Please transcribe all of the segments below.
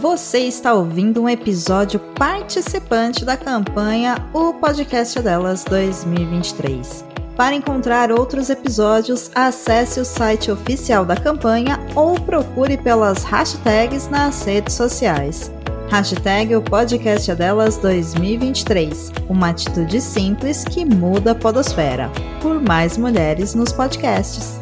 Você está ouvindo um episódio participante da campanha O Podcast Delas 2023. Para encontrar outros episódios, acesse o site oficial da campanha ou procure pelas hashtags nas redes sociais. Hashtag o podcast delas 2023. Uma atitude simples que muda a podosfera. Por mais mulheres nos podcasts.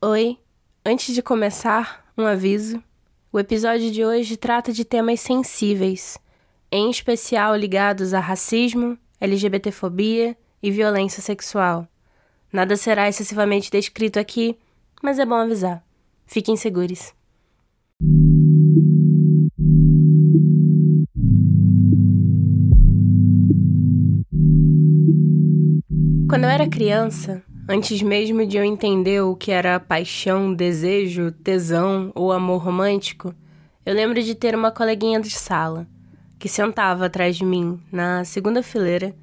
Oi, antes de começar, um aviso. O episódio de hoje trata de temas sensíveis em especial ligados a racismo, LGBTfobia e violência sexual. Nada será excessivamente descrito aqui, mas é bom avisar. Fiquem seguros. Quando eu era criança, antes mesmo de eu entender o que era paixão, desejo, tesão ou amor romântico, eu lembro de ter uma coleguinha de sala que sentava atrás de mim na segunda fileira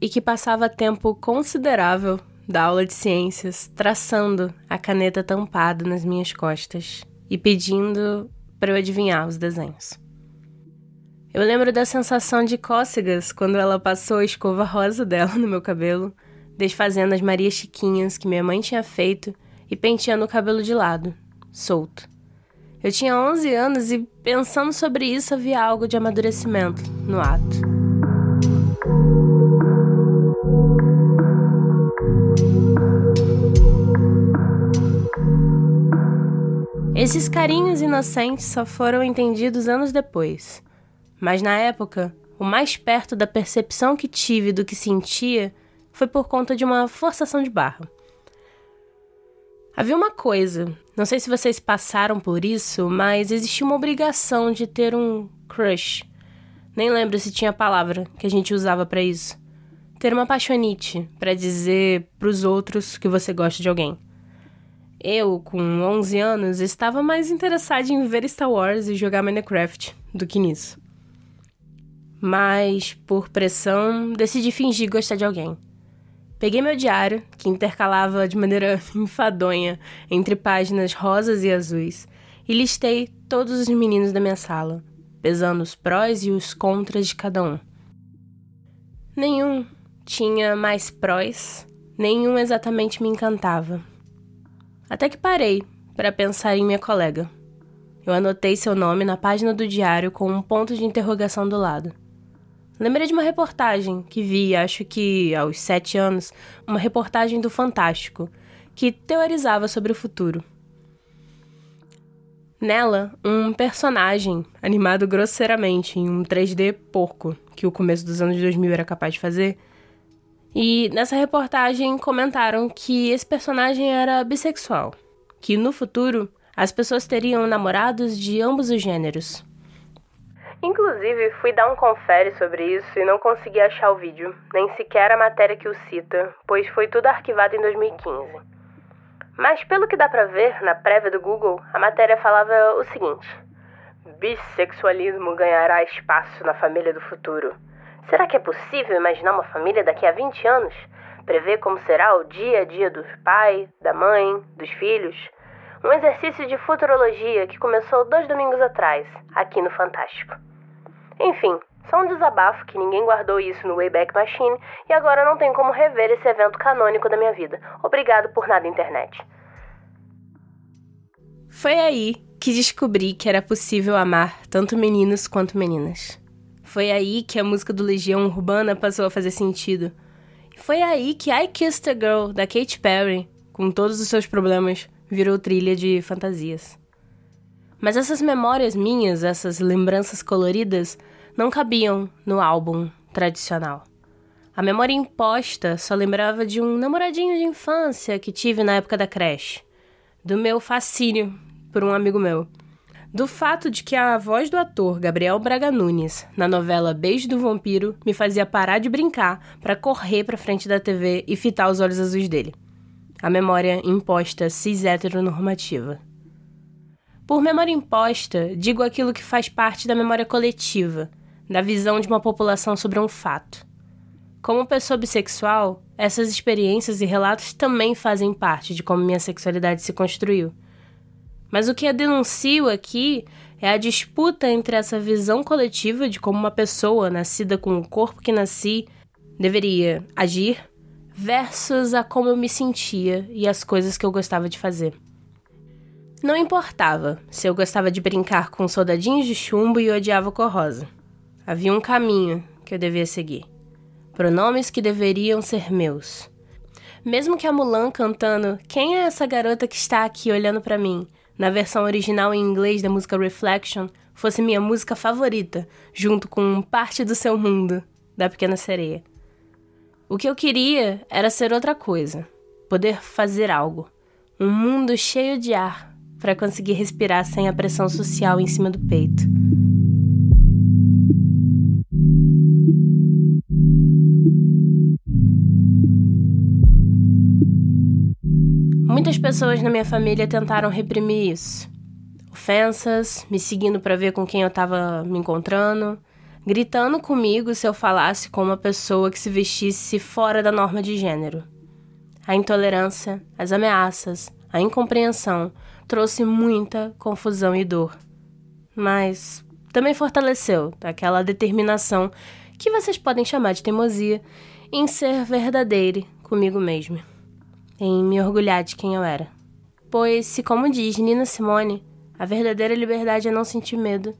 e que passava tempo considerável da aula de ciências traçando a caneta tampada nas minhas costas e pedindo para eu adivinhar os desenhos. Eu lembro da sensação de cócegas quando ela passou a escova rosa dela no meu cabelo, desfazendo as Marias Chiquinhas que minha mãe tinha feito e penteando o cabelo de lado, solto. Eu tinha 11 anos e, pensando sobre isso, havia algo de amadurecimento no ato. Esses carinhos inocentes só foram entendidos anos depois. Mas na época, o mais perto da percepção que tive do que sentia foi por conta de uma forçação de barra. Havia uma coisa, não sei se vocês passaram por isso, mas existia uma obrigação de ter um crush. Nem lembro se tinha a palavra que a gente usava para isso. Ter uma paixonite para dizer para os outros que você gosta de alguém. Eu, com 11 anos, estava mais interessada em ver Star Wars e jogar Minecraft do que nisso. Mas, por pressão, decidi fingir gostar de alguém. Peguei meu diário, que intercalava de maneira enfadonha entre páginas rosas e azuis, e listei todos os meninos da minha sala, pesando os prós e os contras de cada um. Nenhum tinha mais prós, nenhum exatamente me encantava. Até que parei para pensar em minha colega. Eu anotei seu nome na página do diário com um ponto de interrogação do lado. Lembrei de uma reportagem que vi, acho que aos sete anos, uma reportagem do Fantástico, que teorizava sobre o futuro. Nela, um personagem, animado grosseiramente em um 3D porco, que o começo dos anos 2000 era capaz de fazer. E nessa reportagem comentaram que esse personagem era bissexual, que no futuro as pessoas teriam namorados de ambos os gêneros. Inclusive, fui dar um confere sobre isso e não consegui achar o vídeo, nem sequer a matéria que o cita, pois foi tudo arquivado em 2015. Mas pelo que dá pra ver, na prévia do Google, a matéria falava o seguinte: Bissexualismo ganhará espaço na família do futuro. Será que é possível imaginar uma família daqui a 20 anos? Prever como será o dia a dia do pai, da mãe, dos filhos? Um exercício de futurologia que começou dois domingos atrás, aqui no Fantástico. Enfim, só um desabafo que ninguém guardou isso no Wayback Machine e agora não tem como rever esse evento canônico da minha vida. Obrigado por nada, internet. Foi aí que descobri que era possível amar tanto meninos quanto meninas. Foi aí que a música do Legião Urbana passou a fazer sentido. Foi aí que I Kissed a Girl, da Katy Perry, com todos os seus problemas, virou trilha de fantasias. Mas essas memórias minhas, essas lembranças coloridas, não cabiam no álbum tradicional. A memória imposta só lembrava de um namoradinho de infância que tive na época da creche, do meu fascínio por um amigo meu, do fato de que a voz do ator Gabriel Braga Nunes na novela Beijo do Vampiro me fazia parar de brincar para correr para frente da TV e fitar os olhos azuis dele. A memória imposta cis heteronormativa. Por memória imposta, digo aquilo que faz parte da memória coletiva, da visão de uma população sobre um fato. Como pessoa bissexual, essas experiências e relatos também fazem parte de como minha sexualidade se construiu. Mas o que eu denuncio aqui é a disputa entre essa visão coletiva de como uma pessoa nascida com o corpo que nasci deveria agir versus a como eu me sentia e as coisas que eu gostava de fazer. Não importava se eu gostava de brincar com soldadinhos de chumbo e odiava cor rosa. Havia um caminho que eu devia seguir. Pronomes que deveriam ser meus. Mesmo que a Mulan cantando Quem é essa garota que está aqui olhando para mim? Na versão original em inglês da música Reflection fosse minha música favorita, junto com Parte do Seu Mundo, da Pequena Sereia. O que eu queria era ser outra coisa, poder fazer algo. Um mundo cheio de ar para conseguir respirar sem a pressão social em cima do peito. Muitas pessoas na minha família tentaram reprimir isso. Ofensas, me seguindo para ver com quem eu estava me encontrando, gritando comigo se eu falasse com uma pessoa que se vestisse fora da norma de gênero. A intolerância, as ameaças, a incompreensão trouxe muita confusão e dor. Mas também fortaleceu aquela determinação que vocês podem chamar de teimosia em ser verdadeira comigo mesmo, em me orgulhar de quem eu era. Pois, se como diz Nina Simone, a verdadeira liberdade é não sentir medo,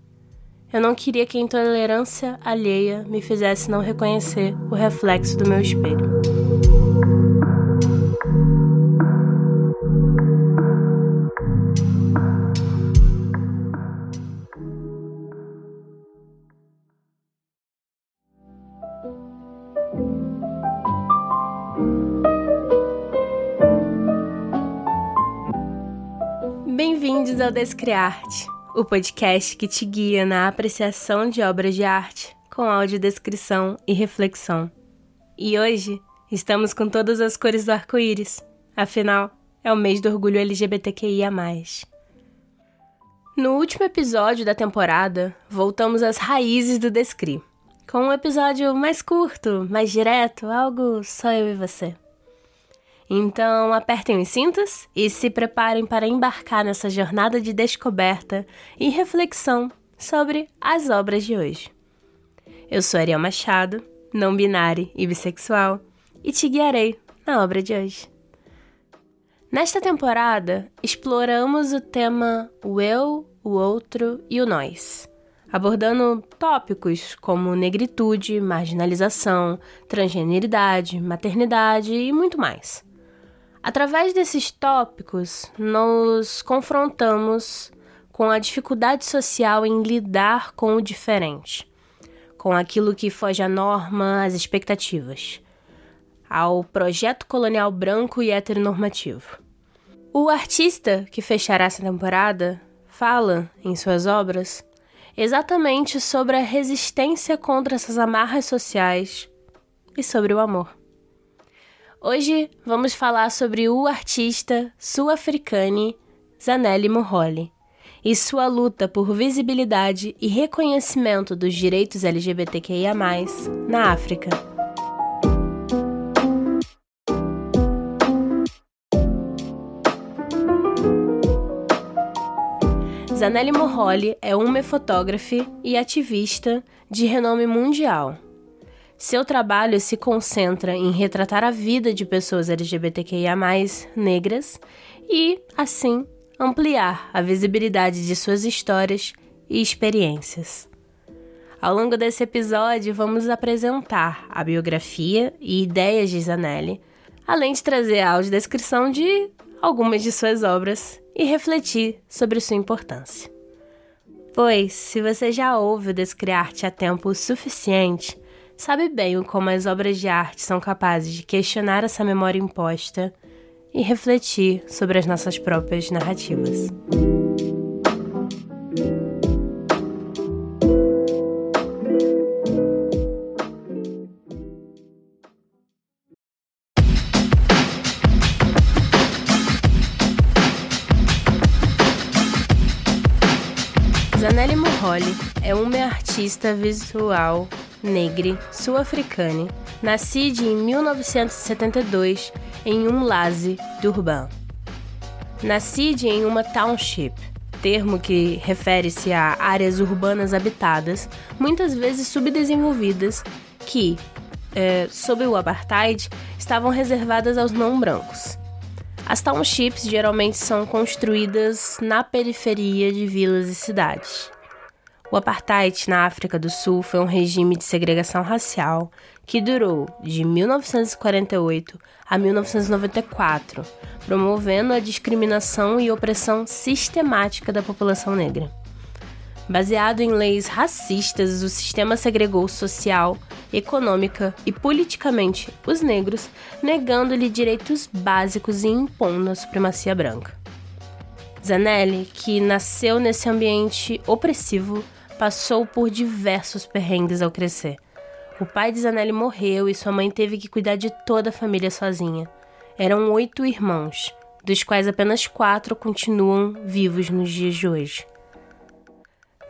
eu não queria que a intolerância alheia me fizesse não reconhecer o reflexo do meu espelho. Ao Descriarte o podcast que te guia na apreciação de obras de arte com audiodescrição e reflexão. E hoje estamos com todas as cores do arco-íris, afinal, é o mês do orgulho LGBTQIA. No último episódio da temporada, voltamos às raízes do Descri, com um episódio mais curto, mais direto, algo só eu e você. Então, apertem os cintos e se preparem para embarcar nessa jornada de descoberta e reflexão sobre as obras de hoje. Eu sou Ariel Machado, não binária e bissexual, e te guiarei na obra de hoje. Nesta temporada, exploramos o tema o eu, o outro e o nós, abordando tópicos como negritude, marginalização, transgeneridade, maternidade e muito mais. Através desses tópicos, nos confrontamos com a dificuldade social em lidar com o diferente, com aquilo que foge à norma, às expectativas, ao projeto colonial branco e heteronormativo. O artista que fechará essa temporada fala, em suas obras, exatamente sobre a resistência contra essas amarras sociais e sobre o amor. Hoje vamos falar sobre o artista sul-africane Zanele Moholi e sua luta por visibilidade e reconhecimento dos direitos LGBTQIA+, na África. Zanele Moholi é uma fotógrafa e ativista de renome mundial seu trabalho se concentra em retratar a vida de pessoas LGBTQIA, negras, e, assim, ampliar a visibilidade de suas histórias e experiências. Ao longo desse episódio, vamos apresentar a biografia e ideias de Zanelli, além de trazer a audiodescrição de algumas de suas obras e refletir sobre sua importância. Pois, se você já ouve o Descriarte há tempo suficiente, sabe bem como as obras de arte são capazes de questionar essa memória imposta e refletir sobre as nossas próprias narrativas. Moholi é uma artista visual negre, sul-africane, nascida em 1972 em Umlazi, Durban. Nascida em uma township, termo que refere-se a áreas urbanas habitadas, muitas vezes subdesenvolvidas, que, é, sob o apartheid, estavam reservadas aos não brancos. As townships geralmente são construídas na periferia de vilas e cidades. O apartheid na África do Sul foi um regime de segregação racial que durou de 1948 a 1994, promovendo a discriminação e opressão sistemática da população negra. Baseado em leis racistas, o sistema segregou social, econômica e politicamente os negros, negando-lhe direitos básicos e impondo a supremacia branca. Zanelli, que nasceu nesse ambiente opressivo, passou por diversos perrengues ao crescer. O pai de Zanelli morreu e sua mãe teve que cuidar de toda a família sozinha. Eram oito irmãos, dos quais apenas quatro continuam vivos nos dias de hoje.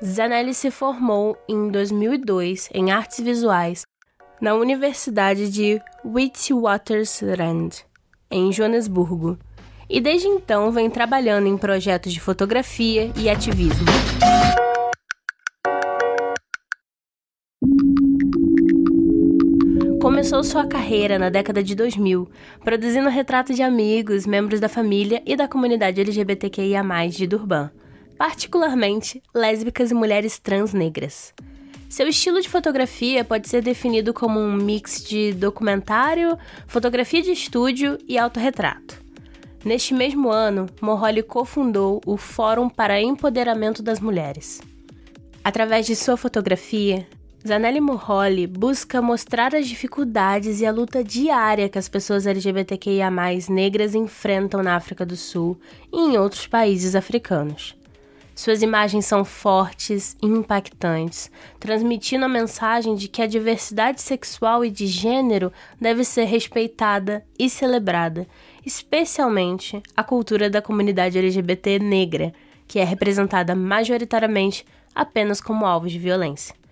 Zanelli se formou em 2002 em artes visuais na Universidade de Witwatersrand, em Joanesburgo, e desde então vem trabalhando em projetos de fotografia e ativismo. Começou sua carreira na década de 2000, produzindo retratos de amigos, membros da família e da comunidade LGBTQIA+, de Durban, particularmente lésbicas e mulheres trans negras. Seu estilo de fotografia pode ser definido como um mix de documentário, fotografia de estúdio e autorretrato. Neste mesmo ano, Morroli cofundou o Fórum para Empoderamento das Mulheres. Através de sua fotografia, Zanelli Morroli busca mostrar as dificuldades e a luta diária que as pessoas LGBTQIA+, negras enfrentam na África do Sul e em outros países africanos. Suas imagens são fortes e impactantes, transmitindo a mensagem de que a diversidade sexual e de gênero deve ser respeitada e celebrada, especialmente a cultura da comunidade LGBT negra, que é representada majoritariamente apenas como alvos de violência.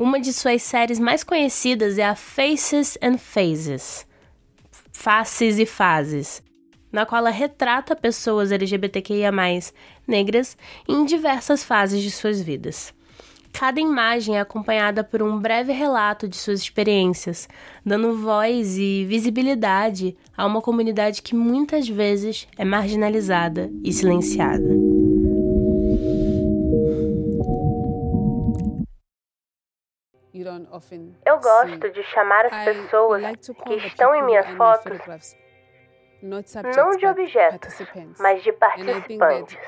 Uma de suas séries mais conhecidas é a Faces and Phases Faces e Fases na qual ela retrata pessoas LGBTQIA, negras, em diversas fases de suas vidas. Cada imagem é acompanhada por um breve relato de suas experiências, dando voz e visibilidade a uma comunidade que muitas vezes é marginalizada e silenciada. Eu gosto de chamar as pessoas que estão em minhas fotos não de objetos, mas de participantes.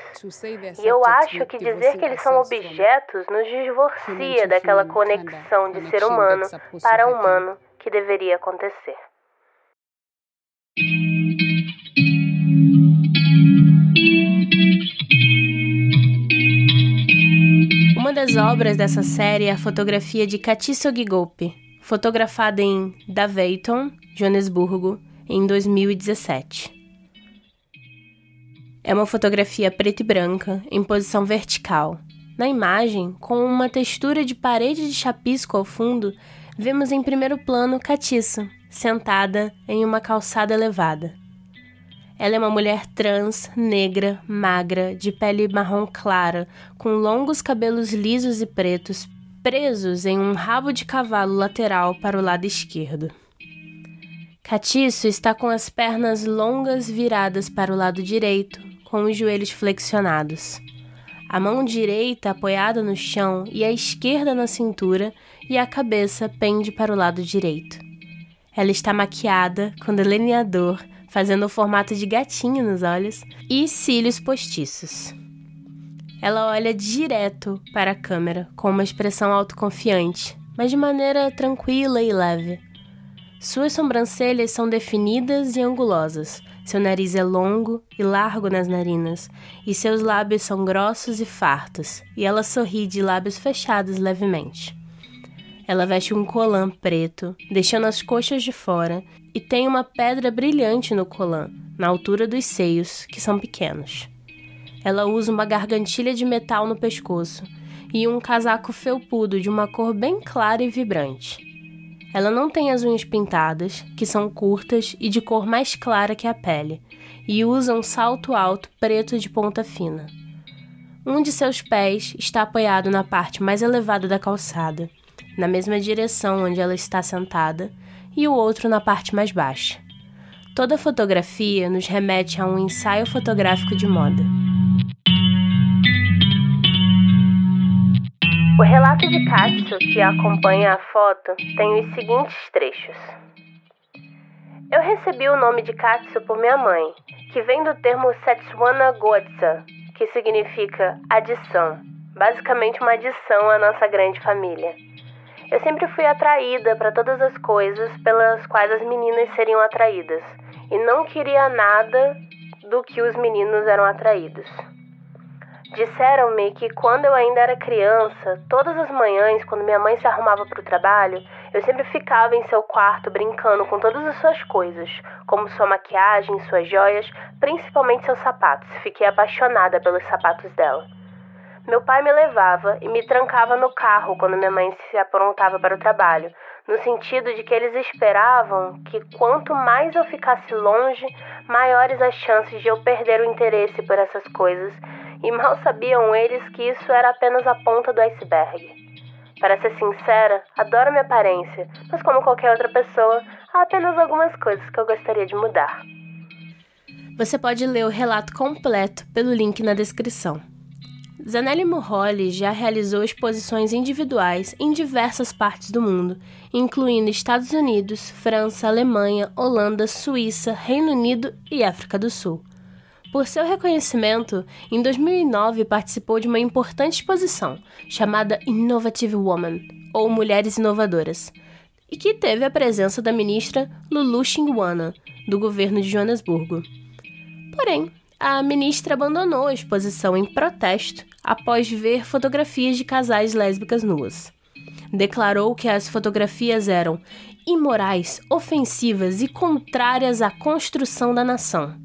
E eu acho que dizer que eles são objetos nos divorcia daquela conexão de ser humano para humano que deveria acontecer. Das obras dessa série é a fotografia de Katiso Gigope, fotografada em Daveyton, Joanesburgo, em 2017. É uma fotografia preta e branca, em posição vertical. Na imagem, com uma textura de parede de chapisco ao fundo, vemos em primeiro plano Catiço, sentada em uma calçada elevada. Ela é uma mulher trans, negra, magra, de pele marrom clara, com longos cabelos lisos e pretos, presos em um rabo de cavalo lateral para o lado esquerdo. Catiço está com as pernas longas viradas para o lado direito, com os joelhos flexionados. A mão direita apoiada no chão e a esquerda na cintura, e a cabeça pende para o lado direito. Ela está maquiada com delineador fazendo o formato de gatinho nos olhos, e cílios postiços. Ela olha direto para a câmera com uma expressão autoconfiante, mas de maneira tranquila e leve. Suas sobrancelhas são definidas e angulosas, seu nariz é longo e largo nas narinas, e seus lábios são grossos e fartos, e ela sorri de lábios fechados levemente. Ela veste um colã preto, deixando as coxas de fora, e tem uma pedra brilhante no colã, na altura dos seios, que são pequenos. Ela usa uma gargantilha de metal no pescoço, e um casaco felpudo de uma cor bem clara e vibrante. Ela não tem as unhas pintadas, que são curtas e de cor mais clara que a pele, e usa um salto alto preto de ponta fina. Um de seus pés está apoiado na parte mais elevada da calçada, na mesma direção onde ela está sentada, e o outro na parte mais baixa. Toda fotografia nos remete a um ensaio fotográfico de moda. O relato de Katsu que acompanha a foto tem os seguintes trechos. Eu recebi o nome de Katsu por minha mãe, que vem do termo Setswana Godsa, que significa adição, basicamente uma adição à nossa grande família. Eu sempre fui atraída para todas as coisas pelas quais as meninas seriam atraídas, e não queria nada do que os meninos eram atraídos. Disseram-me que quando eu ainda era criança, todas as manhãs, quando minha mãe se arrumava para o trabalho, eu sempre ficava em seu quarto brincando com todas as suas coisas, como sua maquiagem, suas joias, principalmente seus sapatos. Fiquei apaixonada pelos sapatos dela. Meu pai me levava e me trancava no carro quando minha mãe se aprontava para o trabalho, no sentido de que eles esperavam que quanto mais eu ficasse longe, maiores as chances de eu perder o interesse por essas coisas e mal sabiam eles que isso era apenas a ponta do iceberg. Para ser sincera, adoro minha aparência, mas como qualquer outra pessoa, há apenas algumas coisas que eu gostaria de mudar. Você pode ler o relato completo pelo link na descrição. Zanelli Morroli já realizou exposições individuais em diversas partes do mundo, incluindo Estados Unidos, França, Alemanha, Holanda, Suíça, Reino Unido e África do Sul. Por seu reconhecimento, em 2009 participou de uma importante exposição chamada Innovative Woman, ou Mulheres Inovadoras, e que teve a presença da ministra Lulu Xingwana, do governo de Joanesburgo. Porém, a ministra abandonou a exposição em protesto após ver fotografias de casais lésbicas nuas. Declarou que as fotografias eram imorais, ofensivas e contrárias à construção da nação.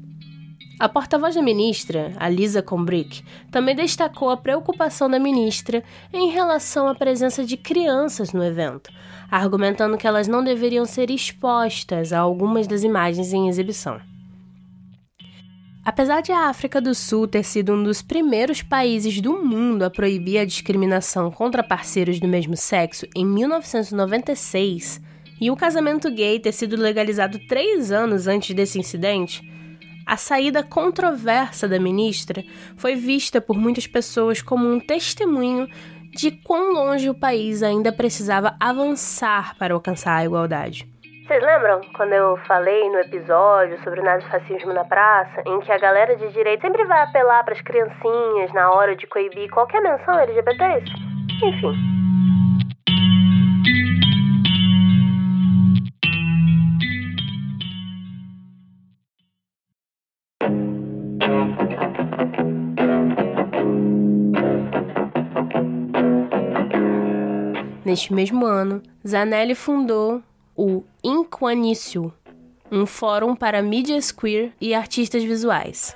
A porta-voz da ministra, Alisa Combrick, também destacou a preocupação da ministra em relação à presença de crianças no evento, argumentando que elas não deveriam ser expostas a algumas das imagens em exibição. Apesar de a África do Sul ter sido um dos primeiros países do mundo a proibir a discriminação contra parceiros do mesmo sexo em 1996, e o casamento gay ter sido legalizado três anos antes desse incidente, a saída controversa da ministra foi vista por muitas pessoas como um testemunho de quão longe o país ainda precisava avançar para alcançar a igualdade. Vocês lembram quando eu falei no episódio sobre o nazifascismo na praça, em que a galera de direita sempre vai apelar para as criancinhas na hora de coibir qualquer menção LGBT? Enfim, Neste mesmo ano, Zanelli fundou o Inquanício, um fórum para mídias queer e artistas visuais.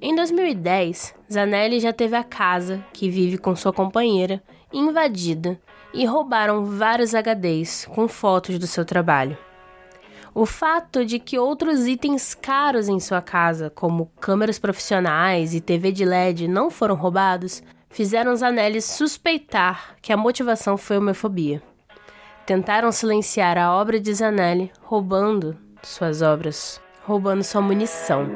Em 2010, Zanelli já teve a casa, que vive com sua companheira, invadida e roubaram vários HDs com fotos do seu trabalho. O fato de que outros itens caros em sua casa, como câmeras profissionais e TV de LED, não foram roubados, fizeram Zanelli suspeitar que a motivação foi homofobia. Tentaram silenciar a obra de Zanelli, roubando suas obras, roubando sua munição.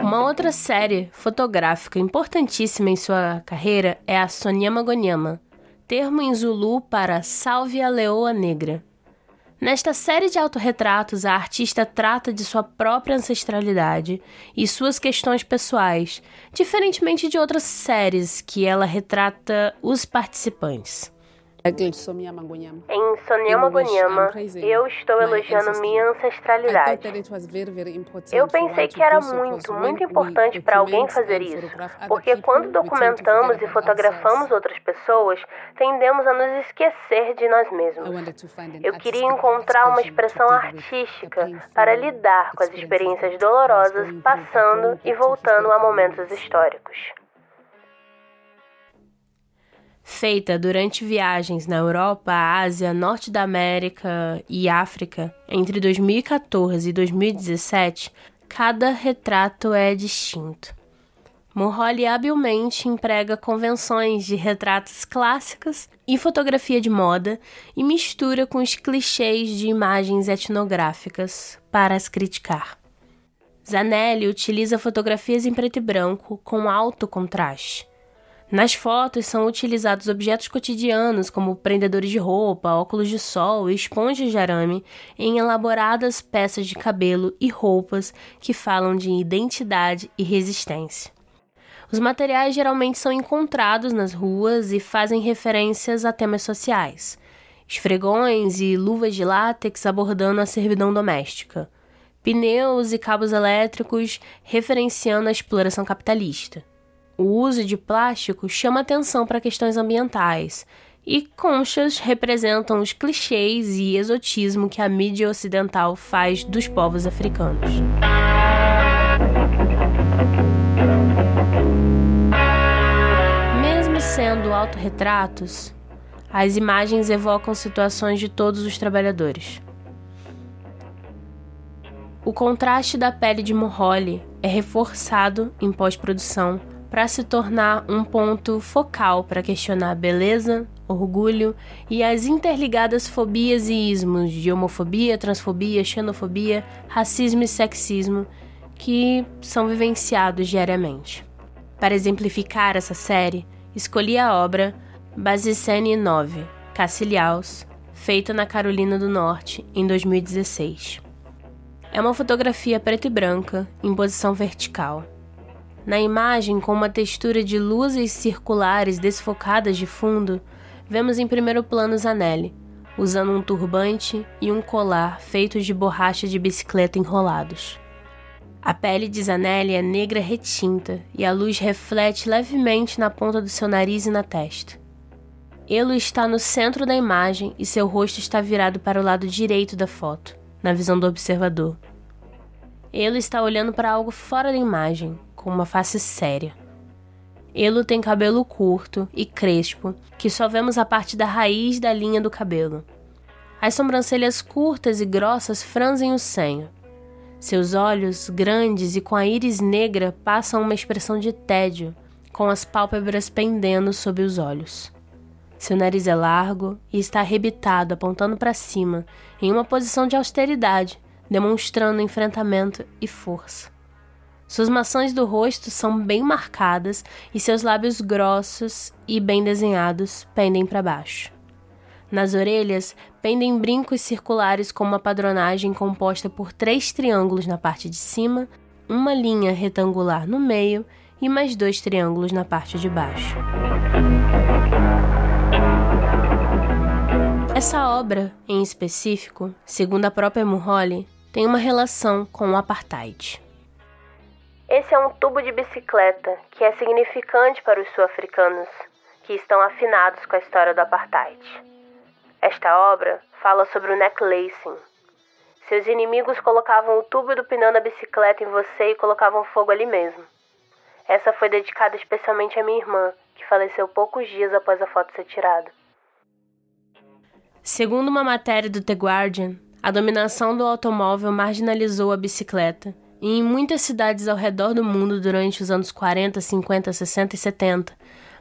Uma outra série fotográfica importantíssima em sua carreira é a Sonyama Gonyama, termo em Zulu para Salve a Leoa Negra. Nesta série de autorretratos, a artista trata de sua própria ancestralidade e suas questões pessoais, diferentemente de outras séries que ela retrata os participantes. Em Sonyama eu estou elogiando minha ancestralidade. Eu pensei que era muito, muito importante para alguém fazer isso, porque quando documentamos e fotografamos outras pessoas, tendemos a nos esquecer de nós mesmos. Eu queria encontrar uma expressão artística para lidar com as experiências dolorosas, passando e voltando a momentos históricos feita durante viagens na Europa, Ásia, Norte da América e África entre 2014 e 2017, cada retrato é distinto. Mulholly habilmente emprega convenções de retratos clássicos e fotografia de moda e mistura com os clichês de imagens etnográficas para as criticar. Zanelli utiliza fotografias em preto e branco com alto contraste nas fotos são utilizados objetos cotidianos como prendedores de roupa, óculos de sol e esponjas de arame em elaboradas peças de cabelo e roupas que falam de identidade e resistência. Os materiais geralmente são encontrados nas ruas e fazem referências a temas sociais, esfregões e luvas de látex abordando a servidão doméstica, pneus e cabos elétricos referenciando a exploração capitalista o uso de plástico chama atenção para questões ambientais, e conchas representam os clichês e exotismo que a mídia ocidental faz dos povos africanos. Mesmo sendo autorretratos, as imagens evocam situações de todos os trabalhadores. O contraste da pele de Moholi é reforçado em pós-produção para se tornar um ponto focal para questionar beleza, orgulho e as interligadas fobias e ismos de homofobia, transfobia, xenofobia, racismo e sexismo que são vivenciados diariamente. Para exemplificar essa série, escolhi a obra Basicene 9, Cacilhaus, feita na Carolina do Norte em 2016. É uma fotografia preta e branca em posição vertical na imagem, com uma textura de luzes circulares desfocadas de fundo, vemos em primeiro plano Zanelli, usando um turbante e um colar feitos de borracha de bicicleta enrolados. A pele de Zanelli é negra retinta e a luz reflete levemente na ponta do seu nariz e na testa. Elo está no centro da imagem e seu rosto está virado para o lado direito da foto, na visão do observador. Elo está olhando para algo fora da imagem, com uma face séria. Elo tem cabelo curto e crespo, que só vemos a parte da raiz da linha do cabelo. As sobrancelhas curtas e grossas franzem o senho. Seus olhos, grandes e com a íris negra, passam uma expressão de tédio, com as pálpebras pendendo sob os olhos. Seu nariz é largo e está arrebitado, apontando para cima, em uma posição de austeridade, demonstrando enfrentamento e força. Suas maçãs do rosto são bem marcadas e seus lábios grossos e bem desenhados pendem para baixo. Nas orelhas pendem brincos circulares com uma padronagem composta por três triângulos na parte de cima, uma linha retangular no meio e mais dois triângulos na parte de baixo. Essa obra, em específico, segundo a própria Mulholly, tem uma relação com o apartheid. Esse é um tubo de bicicleta que é significante para os sul-africanos, que estão afinados com a história do apartheid. Esta obra fala sobre o necklacing. Seus inimigos colocavam o tubo do pneu da bicicleta em você e colocavam fogo ali mesmo. Essa foi dedicada especialmente à minha irmã, que faleceu poucos dias após a foto ser tirada. Segundo uma matéria do The Guardian, a dominação do automóvel marginalizou a bicicleta e em muitas cidades ao redor do mundo durante os anos 40, 50, 60 e 70,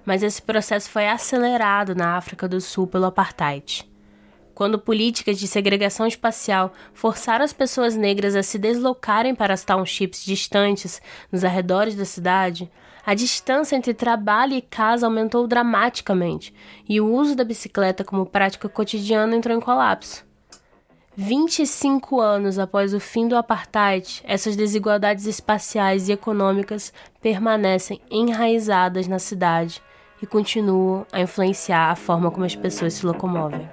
mas esse processo foi acelerado na África do Sul pelo apartheid. Quando políticas de segregação espacial forçaram as pessoas negras a se deslocarem para as townships distantes nos arredores da cidade, a distância entre trabalho e casa aumentou dramaticamente e o uso da bicicleta como prática cotidiana entrou em colapso. 25 anos após o fim do apartheid, essas desigualdades espaciais e econômicas permanecem enraizadas na cidade e continuam a influenciar a forma como as pessoas se locomovem.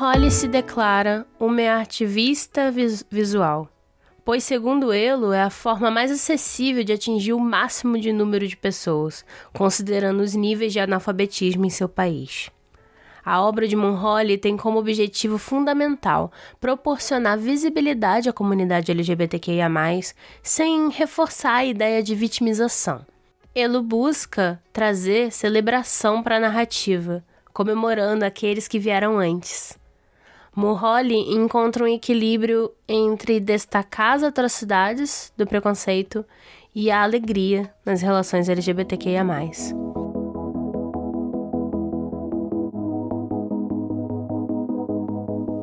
Mulholly se declara uma ativista vis visual, pois, segundo ele, é a forma mais acessível de atingir o máximo de número de pessoas, considerando os níveis de analfabetismo em seu país. A obra de Mulholly tem como objetivo fundamental proporcionar visibilidade à comunidade LGBTQIA, sem reforçar a ideia de vitimização. Ele busca trazer celebração para a narrativa, comemorando aqueles que vieram antes. Mulholly encontra um equilíbrio entre destacar as atrocidades do preconceito e a alegria nas relações LGBTQIA.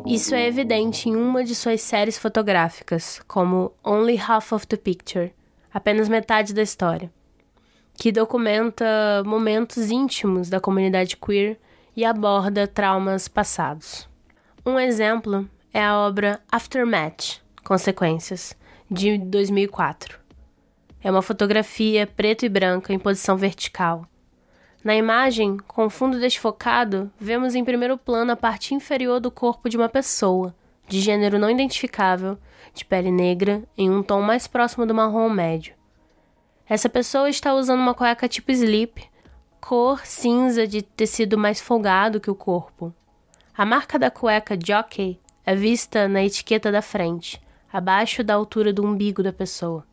Isso é evidente em uma de suas séries fotográficas, como Only Half of the Picture apenas metade da história que documenta momentos íntimos da comunidade queer e aborda traumas passados. Um exemplo é a obra Aftermath Consequências, de 2004. É uma fotografia preto e branca em posição vertical. Na imagem, com fundo desfocado, vemos em primeiro plano a parte inferior do corpo de uma pessoa, de gênero não identificável, de pele negra, em um tom mais próximo do marrom médio. Essa pessoa está usando uma cueca tipo slip, cor cinza de tecido mais folgado que o corpo. A marca da cueca Jockey é vista na etiqueta da frente, abaixo da altura do umbigo da pessoa.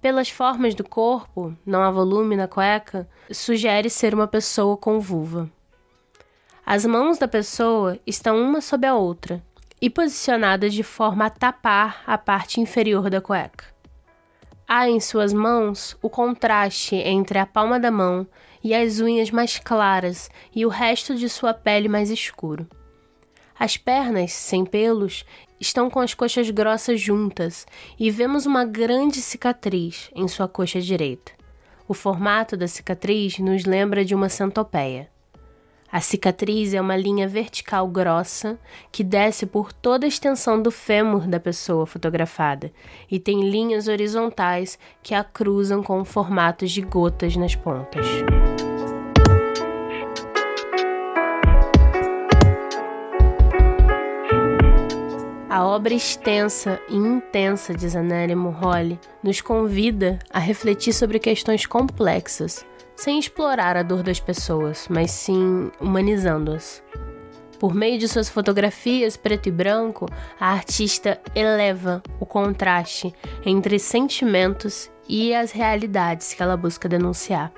Pelas formas do corpo, não há volume na cueca, sugere ser uma pessoa com vulva. As mãos da pessoa estão uma sob a outra e posicionadas de forma a tapar a parte inferior da cueca. Há em suas mãos o contraste entre a palma da mão e as unhas mais claras e o resto de sua pele mais escuro. As pernas, sem pelos, estão com as coxas grossas juntas e vemos uma grande cicatriz em sua coxa direita. O formato da cicatriz nos lembra de uma centopeia. A cicatriz é uma linha vertical grossa que desce por toda a extensão do fêmur da pessoa fotografada e tem linhas horizontais que a cruzam com formatos de gotas nas pontas. A obra extensa e intensa de Zanelli Holly nos convida a refletir sobre questões complexas sem explorar a dor das pessoas, mas sim humanizando-as. Por meio de suas fotografias preto e branco, a artista eleva o contraste entre sentimentos e as realidades que ela busca denunciar.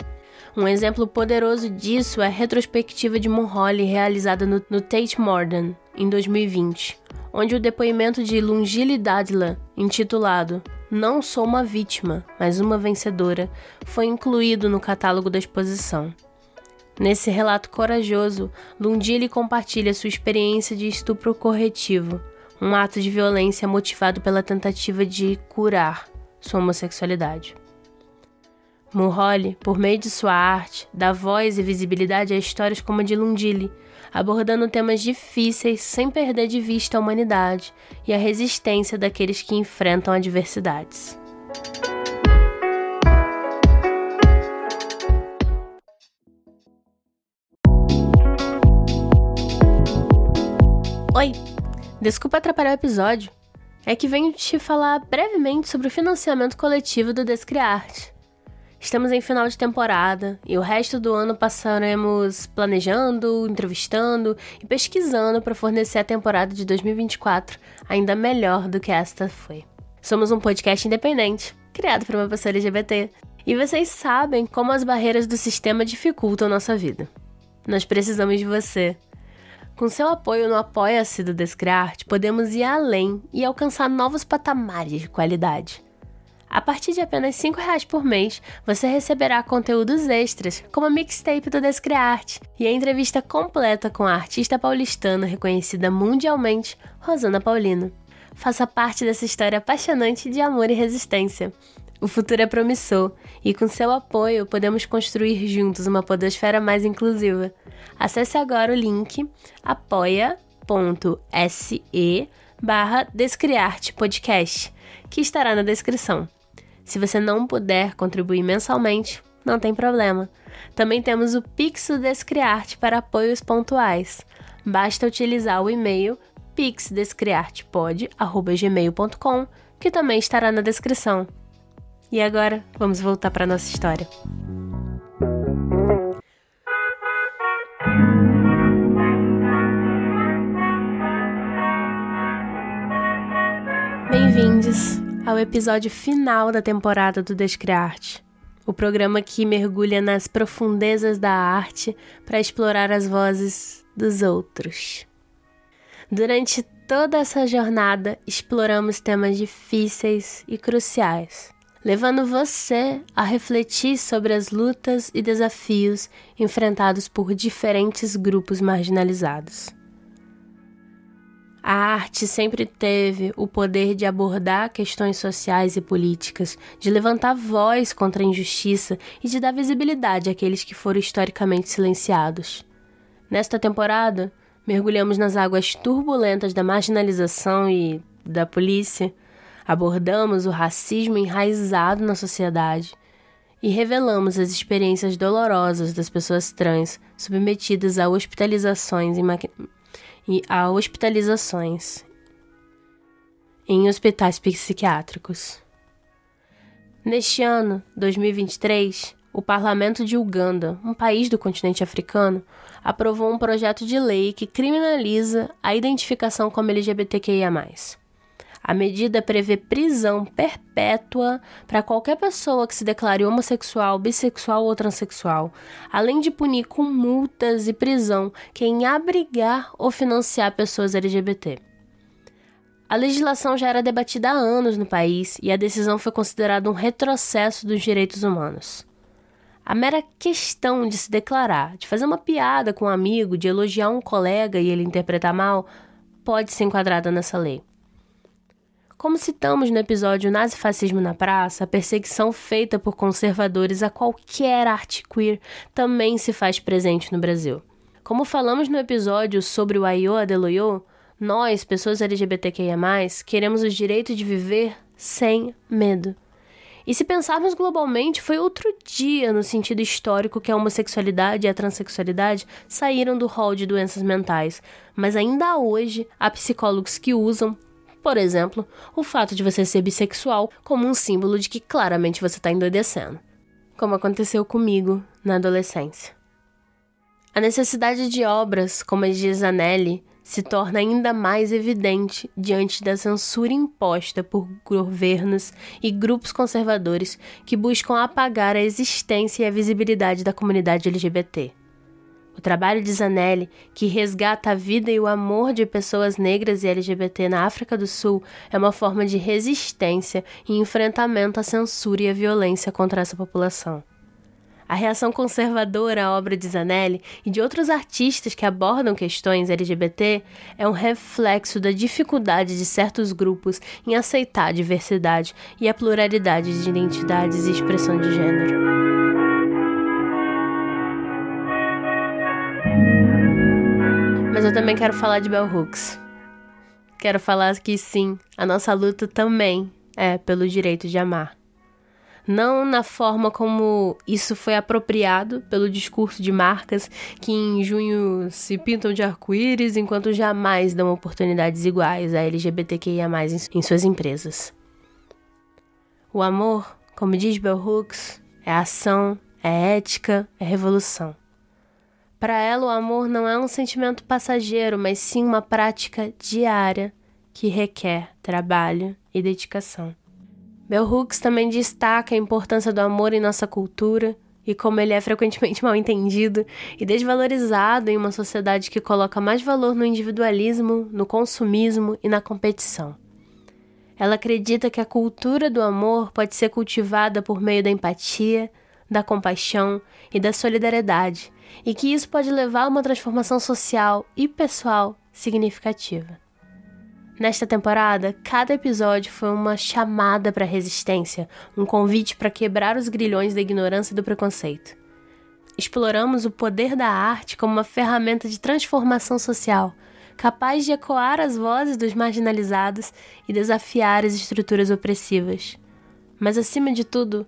Um exemplo poderoso disso é a retrospectiva de Mulholly realizada no, no Tate Modern em 2020, onde o depoimento de Lungile Dadla, intitulado não Sou uma Vítima, mas uma Vencedora, foi incluído no catálogo da exposição. Nesse relato corajoso, Lundili compartilha sua experiência de estupro corretivo, um ato de violência motivado pela tentativa de curar sua homossexualidade. Mulholly, por meio de sua arte, dá voz e visibilidade a histórias como a de Lundili, abordando temas difíceis sem perder de vista a humanidade e a resistência daqueles que enfrentam adversidades. Oi! Desculpa atrapalhar o episódio. É que venho te falar brevemente sobre o financiamento coletivo do Descriarte. Estamos em final de temporada e o resto do ano passaremos planejando, entrevistando e pesquisando para fornecer a temporada de 2024 ainda melhor do que esta foi. Somos um podcast independente, criado por uma pessoa LGBT, e vocês sabem como as barreiras do sistema dificultam nossa vida. Nós precisamos de você. Com seu apoio no Apoia-se do Descriarte, podemos ir além e alcançar novos patamares de qualidade. A partir de apenas R$ reais por mês, você receberá conteúdos extras, como a mixtape do Descriarte e a entrevista completa com a artista paulistana reconhecida mundialmente, Rosana Paulino. faça parte dessa história apaixonante de amor e resistência. O futuro é promissor e, com seu apoio, podemos construir juntos uma podosfera mais inclusiva. Acesse agora o link apoia.se barra Descriarte Podcast, que estará na descrição. Se você não puder contribuir mensalmente, não tem problema. Também temos o Pix Descriarte para apoios pontuais. Basta utilizar o e-mail pixdescriartepod.gmail.com, que também estará na descrição. E agora, vamos voltar para nossa história. Bem-vindos ao episódio final da temporada do Descriarte, o programa que mergulha nas profundezas da arte para explorar as vozes dos outros. Durante toda essa jornada, exploramos temas difíceis e cruciais levando você a refletir sobre as lutas e desafios enfrentados por diferentes grupos marginalizados. A arte sempre teve o poder de abordar questões sociais e políticas, de levantar voz contra a injustiça e de dar visibilidade àqueles que foram historicamente silenciados. Nesta temporada, mergulhamos nas águas turbulentas da marginalização e da polícia Abordamos o racismo enraizado na sociedade e revelamos as experiências dolorosas das pessoas trans submetidas a hospitalizações e, e a hospitalizações em hospitais psiquiátricos. Neste ano, 2023, o Parlamento de Uganda, um país do continente africano, aprovou um projeto de lei que criminaliza a identificação como LGBTQIA. A medida prevê prisão perpétua para qualquer pessoa que se declare homossexual, bissexual ou transexual, além de punir com multas e prisão quem abrigar ou financiar pessoas LGBT. A legislação já era debatida há anos no país e a decisão foi considerada um retrocesso dos direitos humanos. A mera questão de se declarar, de fazer uma piada com um amigo, de elogiar um colega e ele interpretar mal, pode ser enquadrada nessa lei. Como citamos no episódio Nazifascismo na Praça, a perseguição feita por conservadores a qualquer arte queer também se faz presente no Brasil. Como falamos no episódio sobre o Ayo Adeloyo, nós, pessoas LGBTQIA+, queremos o direito de viver sem medo. E se pensarmos globalmente, foi outro dia no sentido histórico que a homossexualidade e a transexualidade saíram do rol de doenças mentais, mas ainda hoje há psicólogos que usam por exemplo, o fato de você ser bissexual como um símbolo de que claramente você está endoidecendo. Como aconteceu comigo na adolescência. A necessidade de obras como as de Zanelli se torna ainda mais evidente diante da censura imposta por governos e grupos conservadores que buscam apagar a existência e a visibilidade da comunidade LGBT. O trabalho de Zanelli, que resgata a vida e o amor de pessoas negras e LGBT na África do Sul, é uma forma de resistência e enfrentamento à censura e à violência contra essa população. A reação conservadora à obra de Zanelli e de outros artistas que abordam questões LGBT é um reflexo da dificuldade de certos grupos em aceitar a diversidade e a pluralidade de identidades e expressão de gênero. Mas eu também quero falar de Bell Hooks. Quero falar que sim, a nossa luta também é pelo direito de amar. Não na forma como isso foi apropriado pelo discurso de marcas que em junho se pintam de arco-íris enquanto jamais dão oportunidades iguais a LGBTQIA em suas empresas. O amor, como diz Bell Hooks, é ação, é ética, é revolução. Para ela, o amor não é um sentimento passageiro, mas sim uma prática diária que requer trabalho e dedicação. Bell Hooks também destaca a importância do amor em nossa cultura e como ele é frequentemente mal entendido e desvalorizado em uma sociedade que coloca mais valor no individualismo, no consumismo e na competição. Ela acredita que a cultura do amor pode ser cultivada por meio da empatia, da compaixão e da solidariedade e que isso pode levar a uma transformação social e pessoal significativa. Nesta temporada, cada episódio foi uma chamada para a resistência, um convite para quebrar os grilhões da ignorância e do preconceito. Exploramos o poder da arte como uma ferramenta de transformação social, capaz de ecoar as vozes dos marginalizados e desafiar as estruturas opressivas. Mas, acima de tudo,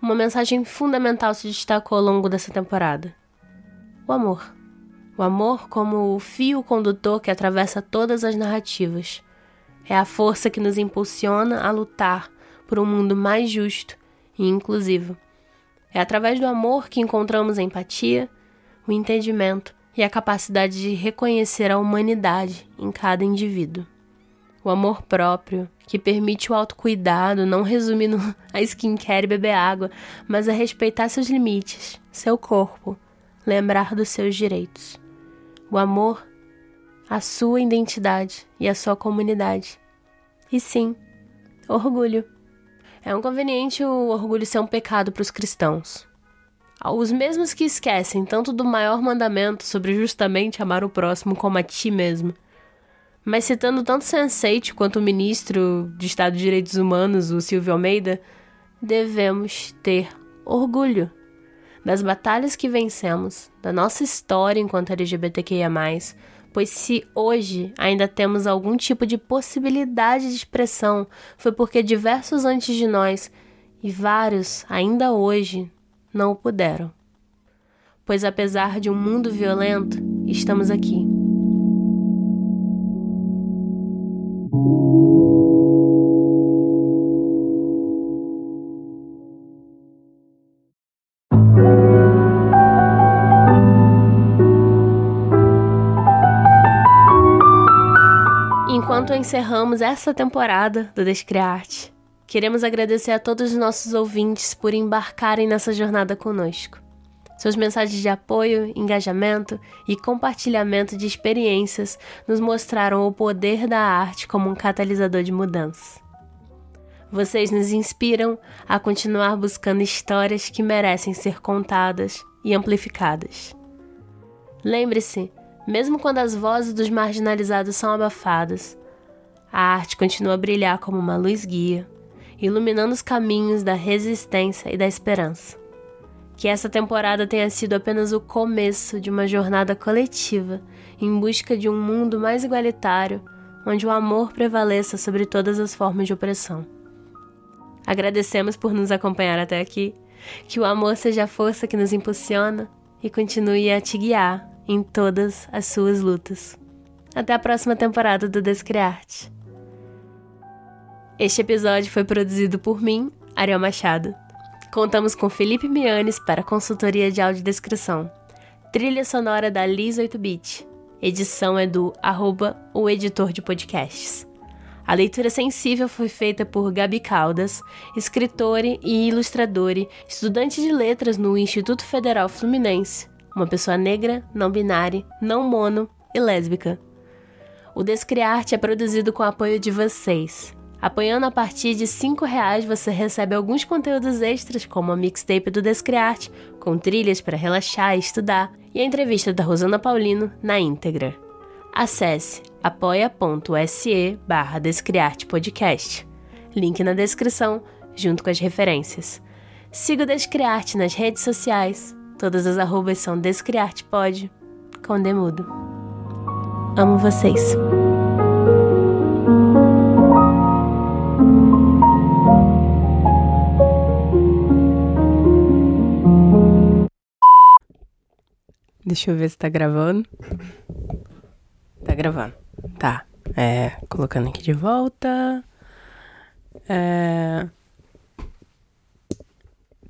uma mensagem fundamental se destacou ao longo dessa temporada: o amor. O amor como o fio condutor que atravessa todas as narrativas. É a força que nos impulsiona a lutar por um mundo mais justo e inclusivo. É através do amor que encontramos a empatia, o entendimento e a capacidade de reconhecer a humanidade em cada indivíduo. O amor próprio, que permite o autocuidado, não resumindo a skincare e beber água, mas a respeitar seus limites, seu corpo, lembrar dos seus direitos o amor, a sua identidade e a sua comunidade. E sim, orgulho. É um conveniente o orgulho ser um pecado para os cristãos. Os mesmos que esquecem tanto do maior mandamento sobre justamente amar o próximo como a ti mesmo. Mas citando tanto Sense8 quanto o ministro de Estado de Direitos Humanos, o Silvio Almeida, devemos ter orgulho das batalhas que vencemos, da nossa história enquanto LGBTQIA, pois se hoje ainda temos algum tipo de possibilidade de expressão, foi porque diversos antes de nós, e vários ainda hoje, não o puderam. Pois apesar de um mundo violento, estamos aqui. Enquanto encerramos essa temporada do Descriarte, queremos agradecer a todos os nossos ouvintes por embarcarem nessa jornada conosco. Suas mensagens de apoio, engajamento e compartilhamento de experiências nos mostraram o poder da arte como um catalisador de mudança. Vocês nos inspiram a continuar buscando histórias que merecem ser contadas e amplificadas. Lembre-se, mesmo quando as vozes dos marginalizados são abafadas, a arte continua a brilhar como uma luz guia, iluminando os caminhos da resistência e da esperança. Que essa temporada tenha sido apenas o começo de uma jornada coletiva em busca de um mundo mais igualitário, onde o amor prevaleça sobre todas as formas de opressão. Agradecemos por nos acompanhar até aqui. Que o amor seja a força que nos impulsiona e continue a te guiar em todas as suas lutas. Até a próxima temporada do Descriarte. Este episódio foi produzido por mim, Ariel Machado. Contamos com Felipe Mianes para consultoria de audiodescrição. Trilha sonora da Liz 8-Bit. Edição é do arroba, o editor de podcasts. A leitura sensível foi feita por Gabi Caldas, escritora e ilustradora, estudante de letras no Instituto Federal Fluminense, uma pessoa negra, não binária, não mono e lésbica. O Descriarte é produzido com o apoio de vocês. Apoiando a partir de R$ reais você recebe alguns conteúdos extras, como a mixtape do Descriarte, com trilhas para relaxar e estudar, e a entrevista da Rosana Paulino na íntegra. Acesse apoia.se barra Descriarte Podcast. Link na descrição, junto com as referências. Siga o Descriarte nas redes sociais. Todas as arrobas são Descriartepod, com Demudo. Amo vocês. Deixa eu ver se tá gravando. Tá gravando. Tá. É, colocando aqui de volta. É...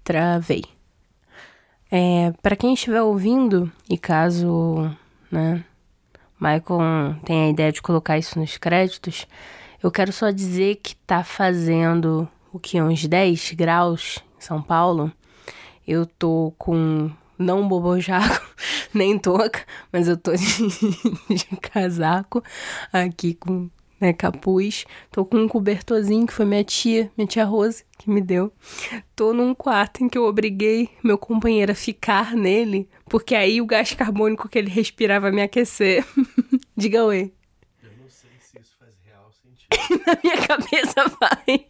Travei. É, para quem estiver ouvindo, e caso, né, Michael tenha a ideia de colocar isso nos créditos, eu quero só dizer que tá fazendo o que uns 10 graus em São Paulo. Eu tô com não bobojaco, nem touca, mas eu tô de, de casaco aqui com né, capuz. Tô com um cobertorzinho que foi minha tia, minha tia Rose, que me deu. Tô num quarto em que eu obriguei meu companheiro a ficar nele, porque aí o gás carbônico que ele respirava me aquecer. Diga oi. Eu não sei se isso faz real Na minha cabeça vai.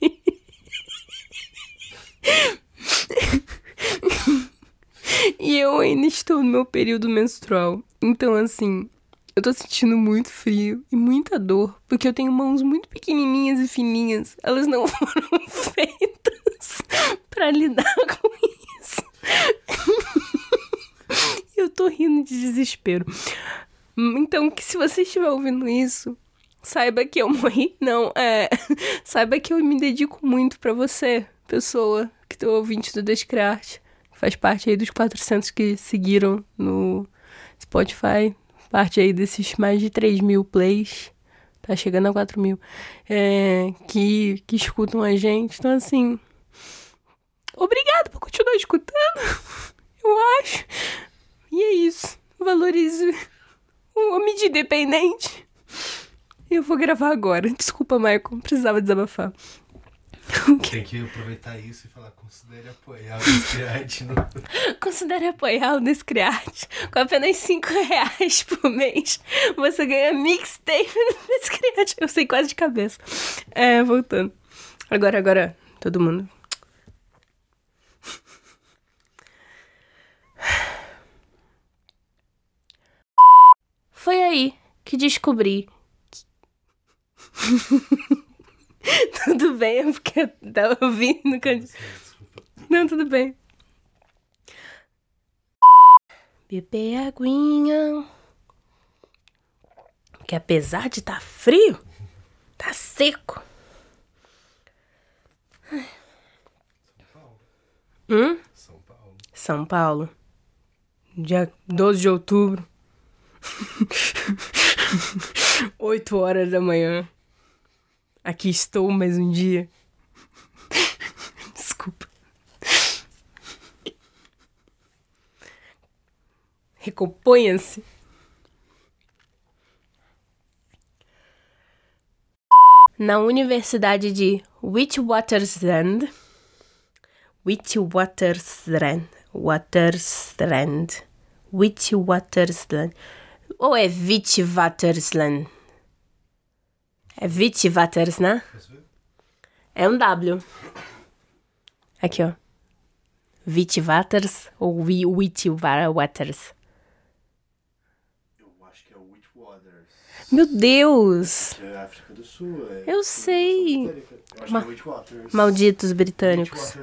e eu ainda estou no meu período menstrual. Então, assim, eu tô sentindo muito frio e muita dor, porque eu tenho mãos muito pequenininhas e fininhas. Elas não foram feitas para lidar com isso. eu tô rindo de desespero. Então, que se você estiver ouvindo isso, saiba que eu morri. Não, é. Saiba que eu me dedico muito para você, pessoa que tô ouvinte do Descriarte. Faz parte aí dos 400 que seguiram no Spotify. Parte aí desses mais de 3 mil plays. Tá chegando a 4 mil. É, que, que escutam a gente. Então, assim. Obrigado por continuar escutando. Eu acho. E é isso. Valorize um homem de independente. Eu vou gravar agora. Desculpa, Michael. Precisava desabafar. Tem que aproveitar isso e falar, considere apoiar o Descriarte. No... Considere apoiar o Descriarte. Com apenas 5 reais por mês, você ganha mixtape do Descriarte. Eu sei quase de cabeça. É, voltando. Agora, agora, todo mundo. Foi aí que descobri. tudo bem, é porque eu tava ouvindo. Não, tudo bem. Beber aguinha. Que apesar de estar tá frio, tá seco. São Paulo. Hum? São Paulo. São Paulo. Dia 12 de outubro. 8 horas da manhã. Aqui estou mais um dia. Desculpa. Recomponha-se. Na Universidade de Witwatersrand. Witwatersrand. Watersrand. Witwatersrand. Ou é Witwatersrand? É Witwatersrand, né? É um W. Aqui, ó. Witwaters ou Witwaters? Eu acho que é Witwaters. Meu Deus! É África do Sul. É Eu sei. Eu acho Ma- que é. Malditos britânicos.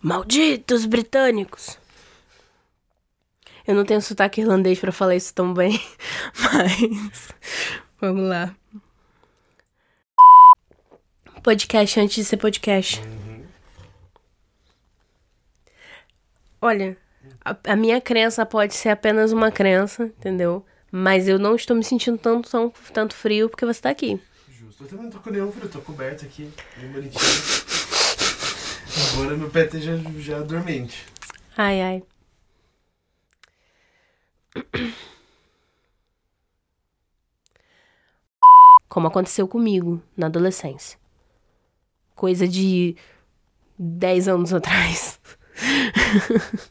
Malditos britânicos! Eu não tenho sotaque irlandês pra falar isso tão bem, mas vamos lá. Podcast antes de ser podcast. Olha, a, a minha crença pode ser apenas uma crença, entendeu? Mas eu não estou me sentindo tanto, tão, tanto frio porque você tá aqui. Justo. Eu também não tô com nenhum frio, eu tô coberto aqui, bem bonitinho. Agora meu pé já, já dormente. Ai, ai. Como aconteceu comigo na adolescência coisa de 10 anos atrás.